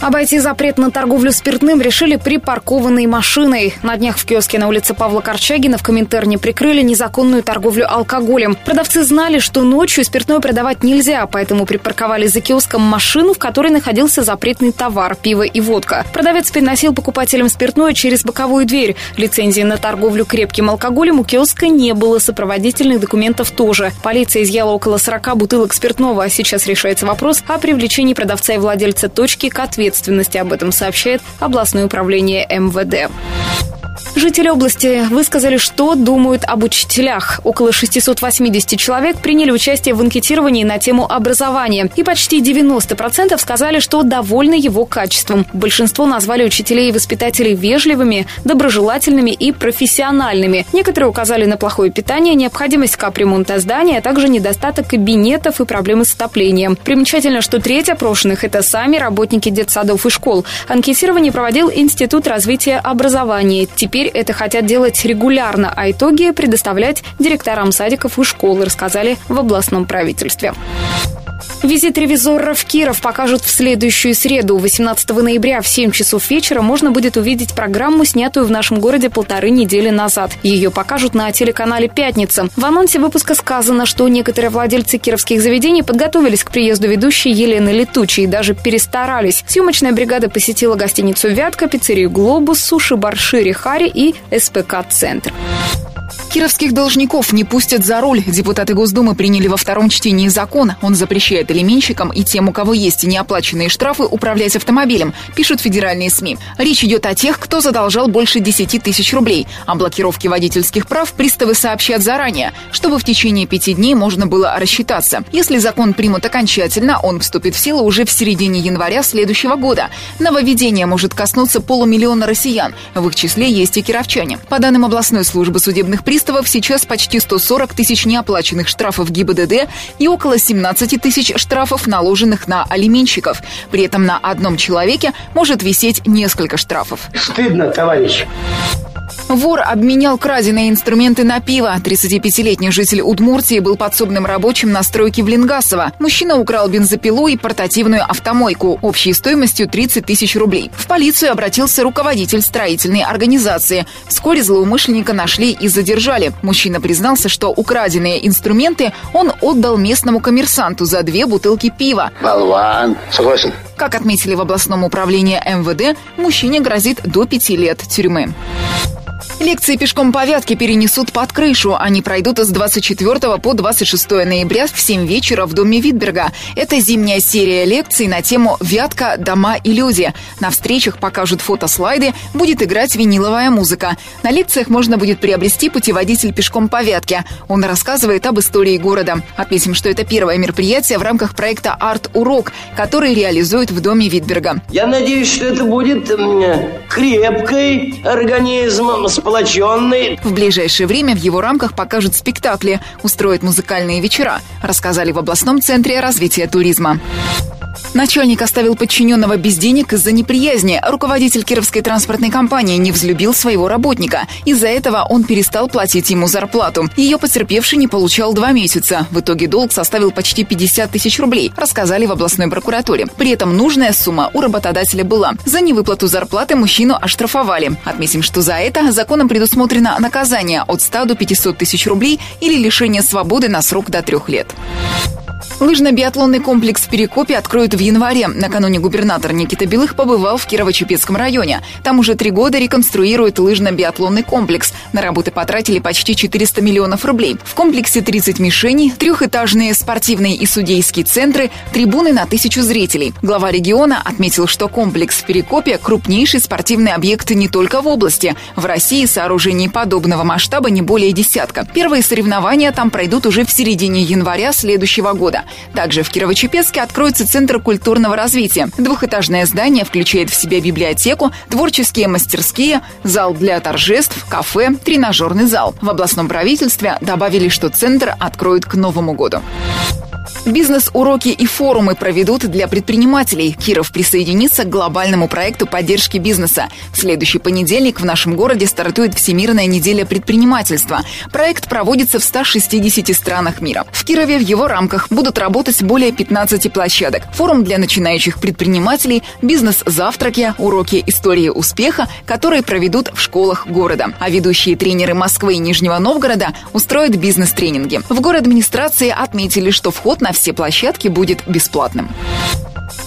Обойти запрет на торговлю спиртным решили припаркованной машиной. На днях в киоске на улице Павла Корчагина в Коминтерне прикрыли незаконную торговлю алкоголем. Продавцы знали, что ночью спиртное продавать нельзя, поэтому припарковали за киоском машину, в которой находился запретный товар – пиво и водка. Продавец переносил покупателям спиртное через боковую дверь. Лицензии на торговлю крепким алкоголем у киоска не было, сопроводительных документов тоже. Полиция изъяла около 40 бутылок спиртного, а сейчас решается вопрос о привлечении продавца и владельца точки к ответу ответственности. Об этом сообщает областное управление МВД. Жители области высказали, что думают об учителях. Около 680 человек приняли участие в анкетировании на тему образования. И почти 90% сказали, что довольны его качеством. Большинство назвали учителей и воспитателей вежливыми, доброжелательными и профессиональными. Некоторые указали на плохое питание, необходимость капремонта здания, а также недостаток кабинетов и проблемы с отоплением. Примечательно, что треть опрошенных – это сами работники детсадов и школ. Анкетирование проводил Институт развития образования. Теперь это хотят делать регулярно, а итоги предоставлять директорам садиков и школ, рассказали в областном правительстве. Визит ревизора в Киров покажут в следующую среду. 18 ноября в 7 часов вечера можно будет увидеть программу, снятую в нашем городе полторы недели назад. Ее покажут на телеканале «Пятница». В анонсе выпуска сказано, что некоторые владельцы кировских заведений подготовились к приезду ведущей Елены Летучей и даже перестарались. Съемочная бригада посетила гостиницу «Вятка», пиццерию «Глобус», суши-бар «Шири Хари» и СПК-центр. Кировских должников не пустят за руль. Депутаты Госдумы приняли во втором чтении закон. Он запрещает алименщикам и тем, у кого есть неоплаченные штрафы, управлять автомобилем, пишут федеральные СМИ. Речь идет о тех, кто задолжал больше 10 тысяч рублей. О блокировке водительских прав приставы сообщат заранее, чтобы в течение пяти дней можно было рассчитаться. Если закон примут окончательно, он вступит в силу уже в середине января следующего года. Нововведение может коснуться полумиллиона россиян. В их числе есть и кировчане. По данным областной службы судебных приставов, приставов сейчас почти 140 тысяч неоплаченных штрафов ГИБДД и около 17 тысяч штрафов, наложенных на алименщиков. При этом на одном человеке может висеть несколько штрафов. Стыдно, товарищ. Вор обменял краденые инструменты на пиво. 35-летний житель Удмуртии был подсобным рабочим на стройке в Ленгасово. Мужчина украл бензопилу и портативную автомойку общей стоимостью 30 тысяч рублей. В полицию обратился руководитель строительной организации. Вскоре злоумышленника нашли и задержали. Мужчина признался, что украденные инструменты он отдал местному коммерсанту за две бутылки пива. Болван. Согласен. Как отметили в областном управлении МВД, мужчине грозит до пяти лет тюрьмы. Лекции пешком по Вятке перенесут под крышу. Они пройдут с 24 по 26 ноября в 7 вечера в доме Витберга. Это зимняя серия лекций на тему «Вятка. Дома и люди». На встречах покажут фотослайды, будет играть виниловая музыка. На лекциях можно будет приобрести путеводитель пешком по Вятке. Он рассказывает об истории города. Отметим, что это первое мероприятие в рамках проекта «Арт-урок», который реализует в доме Витберга. Я надеюсь, что это будет крепкий организм с сплоченный. В ближайшее время в его рамках покажут спектакли, устроят музыкальные вечера, рассказали в областном центре развития туризма. Начальник оставил подчиненного без денег из-за неприязни. Руководитель Кировской транспортной компании не взлюбил своего работника. Из-за этого он перестал платить ему зарплату. Ее потерпевший не получал два месяца. В итоге долг составил почти 50 тысяч рублей, рассказали в областной прокуратуре. При этом нужная сумма у работодателя была. За невыплату зарплаты мужчину оштрафовали. Отметим, что за это законом предусмотрено наказание от 100 до 500 тысяч рублей или лишение свободы на срок до трех лет. Лыжно-биатлонный комплекс в Перекопе откроют в январе. Накануне губернатор Никита Белых побывал в Кирово-Чепецком районе. Там уже три года реконструируют лыжно-биатлонный комплекс. На работы потратили почти 400 миллионов рублей. В комплексе 30 мишеней, трехэтажные спортивные и судейские центры, трибуны на тысячу зрителей. Глава региона отметил, что комплекс в Перекопе – крупнейший спортивный объект не только в области. В России сооружений подобного масштаба не более десятка. Первые соревнования там пройдут уже в середине января следующего года. Также в Кирово-Чепецке откроется Центр культурного развития. Двухэтажное здание включает в себя библиотеку, творческие мастерские, зал для торжеств, кафе, тренажерный зал. В областном правительстве добавили, что центр откроют к Новому году. Бизнес-уроки и форумы проведут для предпринимателей. Киров присоединится к глобальному проекту поддержки бизнеса. В следующий понедельник в нашем городе стартует Всемирная неделя предпринимательства. Проект проводится в 160 странах мира. В Кирове в его рамках будут работать более 15 площадок. Форум для начинающих предпринимателей, бизнес-завтраки, уроки истории успеха, которые проведут в школах города. А ведущие тренеры Москвы и Нижнего Новгорода устроят бизнес-тренинги. В город администрации отметили, что вход на на все площадки будет бесплатным.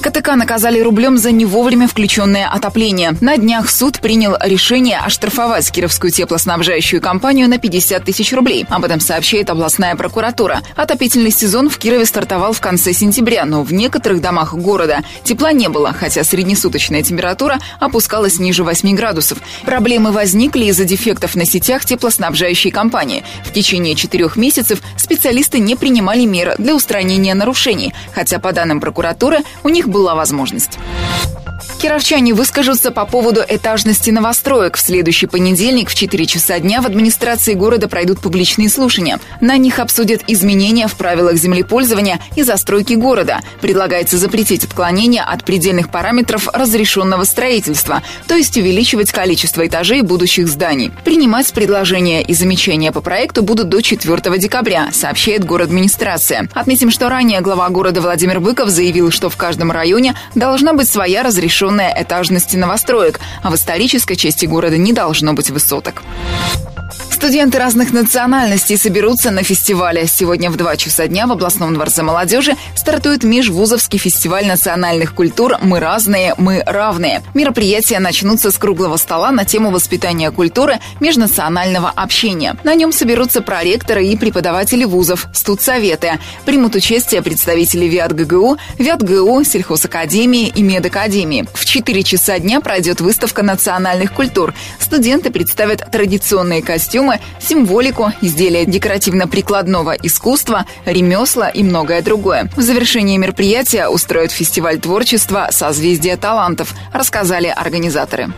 КТК наказали рублем за не вовремя включенное отопление. На днях суд принял решение оштрафовать Кировскую теплоснабжающую компанию на 50 тысяч рублей. Об этом сообщает областная прокуратура. Отопительный сезон в Кирове стартовал в конце сентября, но в некоторых домах города тепла не было, хотя среднесуточная температура опускалась ниже 8 градусов. Проблемы возникли из-за дефектов на сетях теплоснабжающей компании. В течение четырех месяцев специалисты не принимали меры для устранения нарушений, хотя, по данным прокуратуры, у них была возможность. Кировчане выскажутся по поводу этажности новостроек. В следующий понедельник в 4 часа дня в администрации города пройдут публичные слушания. На них обсудят изменения в правилах землепользования и застройки города. Предлагается запретить отклонения от предельных параметров разрешенного строительства, то есть увеличивать количество этажей будущих зданий. Принимать предложения и замечания по проекту будут до 4 декабря, сообщает город администрация. Отметим, что ранее глава города Владимир Быков заявил, что в каждом районе должна быть своя разрешенная огромная этажность новостроек, а в исторической части города не должно быть высоток. Студенты разных национальностей соберутся на фестивале. Сегодня в 2 часа дня в областном дворце молодежи стартует межвузовский фестиваль национальных культур «Мы разные, мы равные». Мероприятия начнутся с круглого стола на тему воспитания культуры межнационального общения. На нем соберутся проректоры и преподаватели вузов, студсоветы. Примут участие представители ВИАТ-ГГУ, ВИАТ-ГУ, сельхозакадемии и медакадемии. В 4 часа дня пройдет выставка национальных культур. Студенты представят традиционные костюмы, костюмы, символику, изделия декоративно-прикладного искусства, ремесла и многое другое. В завершении мероприятия устроят фестиваль творчества «Созвездие талантов», рассказали организаторы.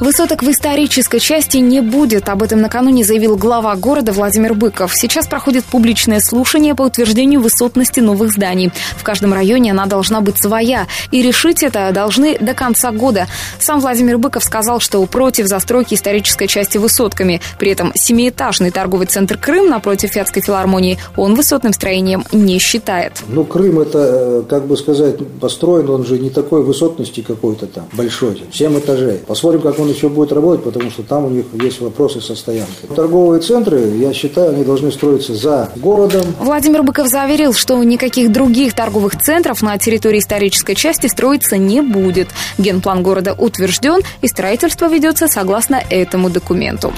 Высоток в исторической части не будет. Об этом накануне заявил глава города Владимир Быков. Сейчас проходит публичное слушание по утверждению высотности новых зданий. В каждом районе она должна быть своя. И решить это должны до конца года. Сам Владимир Быков сказал, что против застройки исторической части высотками. При этом семиэтажный торговый центр «Крым» напротив Вятской филармонии он высотным строением не считает. Ну, Крым это, э, как бы сказать, построен, он же не такой высотности какой-то там, большой, 7 этажей. Посмотрим, как он еще будет работать, потому что там у них есть вопросы со стоянкой. Торговые центры, я считаю, они должны строиться за городом. Владимир Быков заверил, что никаких других торговых центров на территории исторической части строиться не будет. Генплан города утвержден, и строительство ведется согласно этому документу.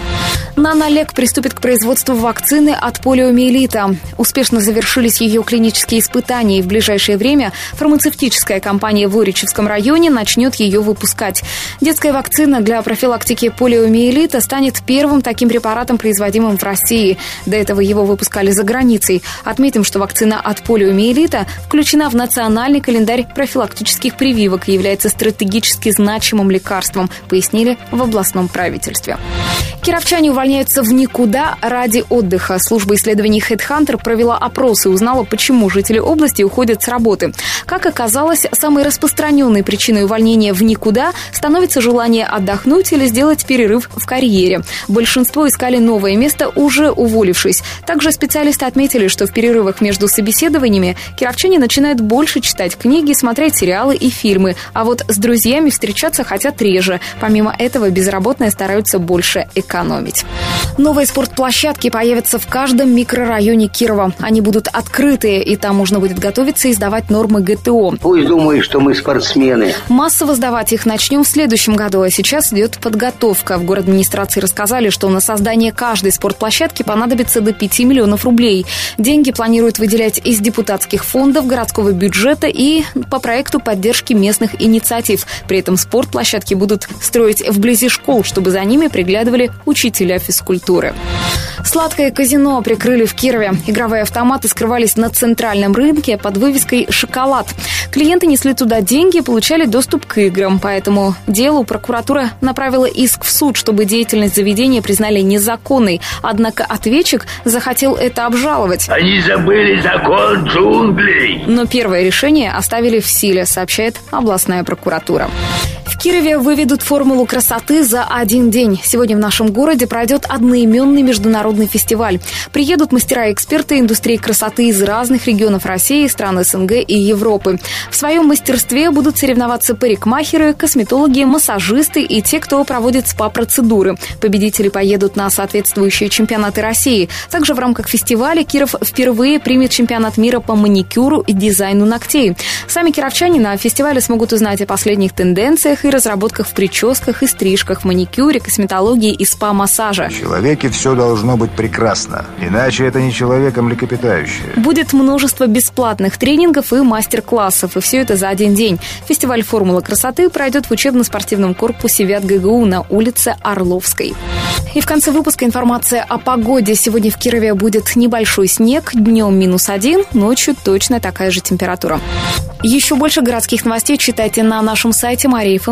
Нанолек приступит к производству вакцины от полиомиелита. Успешно завершились ее клинические испытания, и в ближайшее время фармацевтическая компания в Уричевском районе начнет ее выпускать. Детская вакцина для профилактики полиомиелита станет первым таким препаратом, производимым в России. До этого его выпускали за границей. Отметим, что вакцина от полиомиелита включена в национальный календарь профилактических прививок и является стратегически значимым лекарством, пояснили в областном правительстве. Кировчане увольняются в никуда ради отдыха. Служба исследований HeadHunter провела опрос и узнала, почему жители области уходят с работы. Как оказалось, самой распространенной причиной увольнения в никуда становится желание отдохнуть или сделать перерыв в карьере. Большинство искали новое место, уже уволившись. Также специалисты отметили, что в перерывах между собеседованиями кировчане начинают больше читать книги, смотреть сериалы и фильмы, а вот с друзьями встречаться хотят реже. Помимо этого, безработные стараются больше экономить. Новые спортплощадки появятся в каждом микрорайоне Кирова. Они будут открытые, и там можно будет готовиться и сдавать нормы ГТО. Пусть думают, что мы спортсмены. Массово сдавать их начнем в следующем году, а сейчас идет подготовка. В город администрации рассказали, что на создание каждой спортплощадки понадобится до 5 миллионов рублей. Деньги планируют выделять из депутатских фондов, городского бюджета и по проекту поддержки местных инициатив. При этом спортплощадки будут строить вблизи школ, чтобы за ними приглядывали учителя физкультуры культуры. Сладкое казино прикрыли в Кирове. Игровые автоматы скрывались на центральном рынке под вывеской «Шоколад». Клиенты несли туда деньги и получали доступ к играм. Поэтому делу прокуратура направила иск в суд, чтобы деятельность заведения признали незаконной. Однако ответчик захотел это обжаловать. Они забыли закон джунглей. Но первое решение оставили в силе, сообщает областная прокуратура. В Кирове выведут формулу красоты за один день. Сегодня в нашем городе пройдет одноименный международный фестиваль. Приедут мастера и эксперты индустрии красоты из разных регионов России, стран СНГ и Европы. В своем мастерстве будут соревноваться парикмахеры, косметологи, массажисты и те, кто проводит СПА-процедуры. Победители поедут на соответствующие чемпионаты России. Также в рамках фестиваля Киров впервые примет чемпионат мира по маникюру и дизайну ногтей. Сами кировчане на фестивале смогут узнать о последних тенденциях и разработках в прическах и стрижках, маникюре, косметологии и спа-массажа. В человеке все должно быть прекрасно, иначе это не человек, а млекопитающее. Будет множество бесплатных тренингов и мастер-классов, и все это за один день. Фестиваль «Формула красоты» пройдет в учебно-спортивном корпусе ВЯТ ГГУ на улице Орловской. И в конце выпуска информация о погоде. Сегодня в Кирове будет небольшой снег, днем минус один, ночью точно такая же температура. Еще больше городских новостей читайте на нашем сайте mariafm.ru.